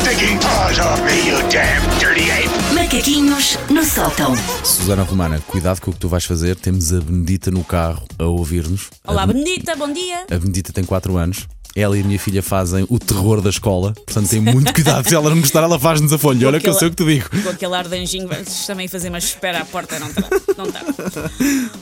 stinking paws off me, you damn dirty ape! Macaquinhos no sótão. Susana Romana, cuidado com o que tu vais fazer. Temos a Benedita no carro a ouvir-nos. Olá, a, Benedita, bom dia. a Benedita tem 4 anos. Ela e a minha filha fazem o terror da escola, portanto tem muito cuidado. Se ela não gostar, ela faz-nos a folha. Olha que eu sei o que te digo. Com aquele ar de anjinho, vais também fazer uma espera à porta, não está. Não está.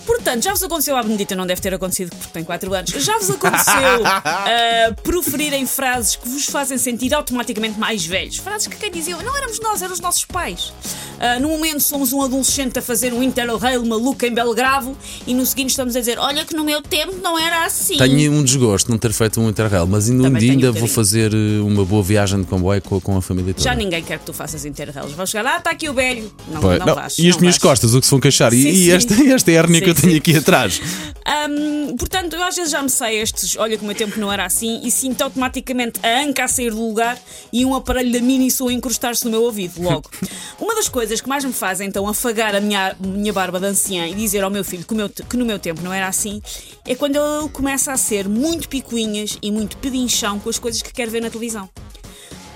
Portanto, já vos aconteceu à Benedita, não deve ter acontecido porque tem 4 anos. Já vos aconteceu ah, proferirem frases que vos fazem sentir automaticamente mais velhos? Frases que quem dizia, não éramos nós, eram os nossos pais. Ah, no momento somos um adolescente a fazer um interrail maluco em Belgravo e no seguinte estamos a dizer, olha que no meu tempo não era assim. Tenho um desgosto de não ter feito um Interrail, mas ainda um ainda um vou fazer eh, uma boa viagem de comboio com, com a família toda. Já ninguém quer que tu faças interrails. Vão chegar, ah, está aqui o velho. Não, Pois, não, não, vais. e as não minhas vais. costas, o que se vão queixar? E- Sim, e, sim. esta, esta hérnia que eu tenho sim. aqui atrás. Hum, portanto, eu às vezes já me sei estes, olha que o meu tempo não era assim, e sinto automaticamente a anca a sair do lugar e um aparelho da mini a encrustar-se no meu ouvido, logo. Uma das coisas que mais me faz então afagar a minha, minha barba de anciã e dizer ao meu filho que, meu, que no meu tempo não era assim, é quando ele começa a ser muito picuinhas e muito pedinchão com as coisas que quer ver na televisão.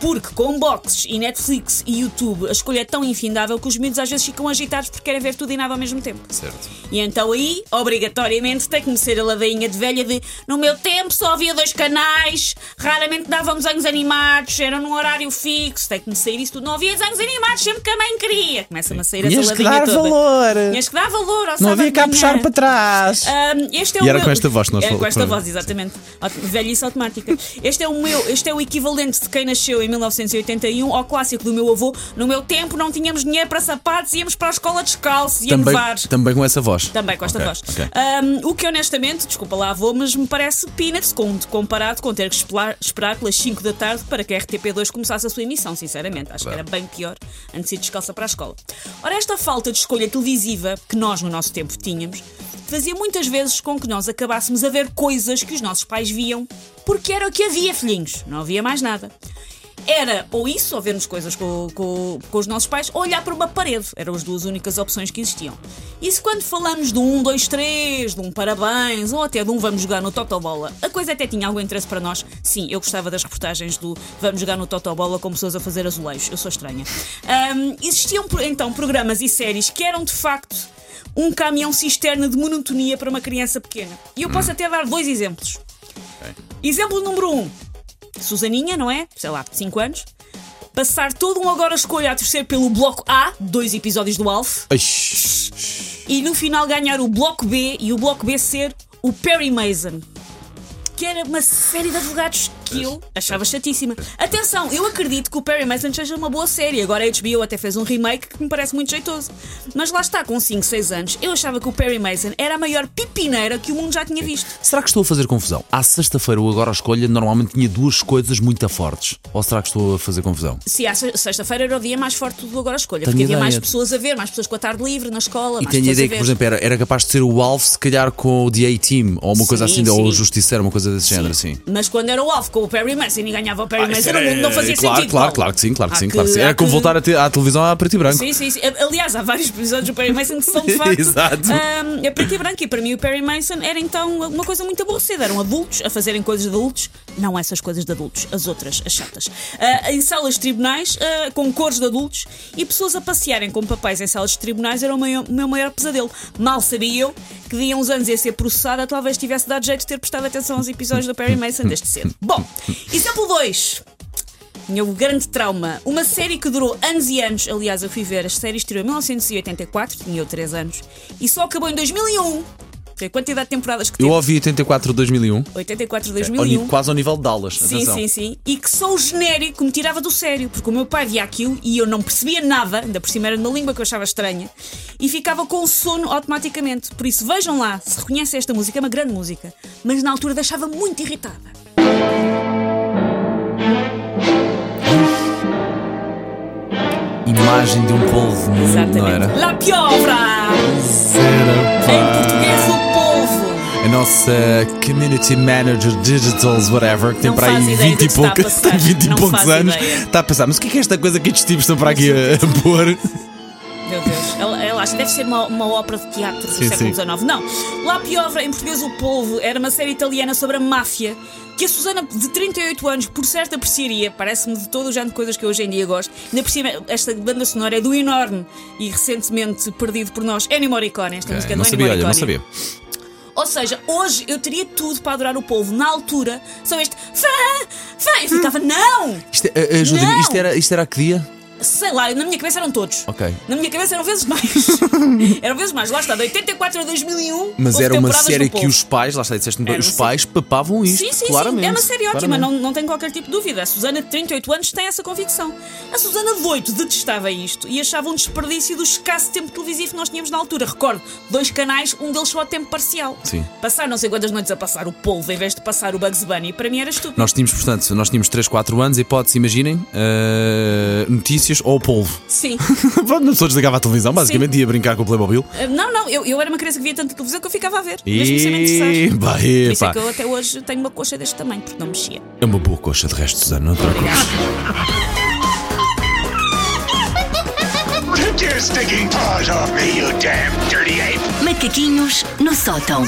Porque com boxes e Netflix e YouTube a escolha é tão infindável que os miúdos às vezes ficam agitados porque querem ver tudo e nada ao mesmo tempo. Certo. E então aí, obrigatoriamente, tem que me ser a ladainha de velha de no meu tempo só havia dois canais, raramente davam desenhos animados, era num horário fixo, tem que me sair isso tudo. Não havia desenhos animados, sempre que a mãe queria. Começa-me a sair Tinhas essa que ladinha dar toda. valor. Tinhas que dar valor ao Não havia cá puxar para trás. Um, este é E o era meu- com esta voz que nós é, com esta voz, exatamente. Velhice automática. Este é o meu, este é o equivalente de quem nasceu em 1981 ao clássico do meu avô. No meu tempo não tínhamos dinheiro para sapatos, íamos para a escola descalços, ia Também, nevar. também com essa voz. Também com esta Ok, voz. ok. Um, o que honestamente, desculpa lá, avô, mas me parece peanuts com- comparado com ter que esperar, esperar pelas 5 da tarde para que a RTP2 começasse a sua emissão, sinceramente. Acho que era bem pior antes de ir descalça para a escola. Ora, esta falta de escolha televisiva que nós no nosso tempo tínhamos fazia muitas vezes com que nós acabássemos a ver coisas que os nossos pais viam porque era o que havia, filhinhos. Não havia mais nada. Era ou isso, ou vermos coisas com, com, com os nossos pais, ou olhar para uma parede. Eram as duas únicas opções que existiam. Isso quando falamos de um 1, 2, 3, de um parabéns, ou até de um vamos jogar no Totobola, a coisa até tinha algum interesse para nós. Sim, eu gostava das reportagens do vamos jogar no Totobola com pessoas a fazer azulejos. Eu sou estranha. Ahm, existiam então programas e séries que eram de facto um caminhão cisterna de monotonia para uma criança pequena. E eu posso até dar dois exemplos. Exemplo número 1. Um, Susaninha, não é? Sei lá, 5 anos. Passar todo um agora escolha a torcer pelo bloco A, dois episódios do Alf, e no final ganhar o bloco B e o bloco B ser o Perry Mason. Que era uma série de advogados que eu achava chatíssima. Atenção, eu acredito que o Perry Mason seja uma boa série. Agora a HBO até fez um remake que me parece muito jeitoso. Mas lá está, com 5, 6 anos, eu achava que o Perry Mason era a maior pipineira que o mundo já tinha visto. Será que estou a fazer confusão? À sexta-feira, o Agora a Escolha normalmente tinha duas coisas muito fortes. Ou será que estou a fazer confusão? Se a se- sexta-feira era o dia mais forte do Agora a Escolha, Tenho porque havia ideia. mais pessoas a ver, mais pessoas com a tarde livre na escola, E tenho a ideia a que, por exemplo, era, era capaz de ser o Alf, se calhar com o The A-Team, ou uma coisa Sim, assim, ou o sim. Justiceiro, uma coisa desse género, assim. Mas quando era o alvo com o Perry Mason e ganhava o Perry Ah, Mason, era- o mundo não fazia claro, sentido. Claro, Paulo. claro que sim, claro que Há sim, claro que sim. Era como que- voltar a ter- à televisão a preto e branco. Sim, sim, sim. Aliás, há vários episódios do Perry Mason que são de facto ahm, a preto e branco. E para mim o Perry Mason era então uma coisa muito aborrecida. Eram adultos a fazerem coisas de adultos, não essas coisas de adultos, as outras, as chatas. Ah, em salas de tribunais, ah, com cores de adultos, e pessoas a passearem com papéis em salas de tribunais era o meu, meu maior pesadelo. Mal sabia eu que de uns anos ia ser processada, talvez tivesse dado jeito de ter prestado atenção aos episódios do Perry Mason desde cedo. Bom, exemplo 2. Tinha o grande trauma. Uma série que durou anos e anos. Aliás, eu fui ver. A série estreou em 1984, tinha eu 3 anos. E só acabou em 2001. A quantidade de temporadas que Eu teve. ouvi 84 2001, 84, ao ni- 2001. quase ao nível de Dallas. Sim, atenção. sim, sim. E que só o genérico me tirava do sério, porque o meu pai via aquilo e eu não percebia nada, ainda por cima era numa língua que eu achava estranha, e ficava com sono automaticamente. Por isso, vejam lá, se reconhecem esta música, é uma grande música, mas na altura deixava muito irritada. Imagem de um polvo nu, não Exatamente. era? La Piovra! Nossa Community Manager Digitals, whatever, que tem Não para aí faz ideia 20 do e, que poucos, tem 20 e poucos anos, ideia. está a pensar, mas o que é que é esta coisa que estes tipos estão para aqui a, a pôr? Meu Deus, ela, ela lá, deve ser uma, uma ópera de teatro do Sim, século. XIX. Não. La Piovra, em português, o polvo, era uma série italiana sobre a máfia que a Susana, de 38 anos, por certo apreciaria. Parece-me de todo o género de coisas que eu hoje em dia gosto. Ainda por cima, esta banda sonora é do enorme e recentemente perdido por nós, Ennio Morricone. Esta música é do não Ennio sabia, olha, Morricone. não sabia. Ou seja, hoje eu teria tudo para adorar o polvo. Na altura, só este fã, fã. Eu ficava, não! Isto, ajuda Não! isto, era, isto era que dia? Sei lá, na minha cabeça eram todos. Ok. Na minha cabeça eram vezes mais. eram vezes mais. Lá está, de 84 a 2001. Mas era uma série que os pais, lá está, disseste Era os pais papavam isto, Sim, sim, claramente. sim. É uma série ótima, claramente. não, não tem qualquer tipo de dúvida. A Susana, de 38 anos, tem essa convicção. A Susana de 8 detestava isto e achava um desperdício do escasso tempo televisivo que nós tínhamos na altura. Recordo, dois canais, um deles só a tempo parcial. Sim. Passar não sei quantas noites a passar o polvo em vez de passar o Bugs Bunny, para mim era estúpido. Nós tínhamos, portanto, nós tínhamos 3, 4 anos, hipótese, imaginem, eh, notícias ou polvo. Sim. Pronto, não só desligava a televisão, basicamente ia brincar com o Playmobil. Uh, Não, não, eu, eu era uma criança que via tanta televisão que eu ficava a ver. Mesmo sem me E Por isso é que eu até hoje tenho uma coxa deste tamanho, porque não mexia. É uma boa coxa de resto, Susana, não te preocupes. Take your stinking paws off me, you damn dirty ape! Macaquinhos no sótão.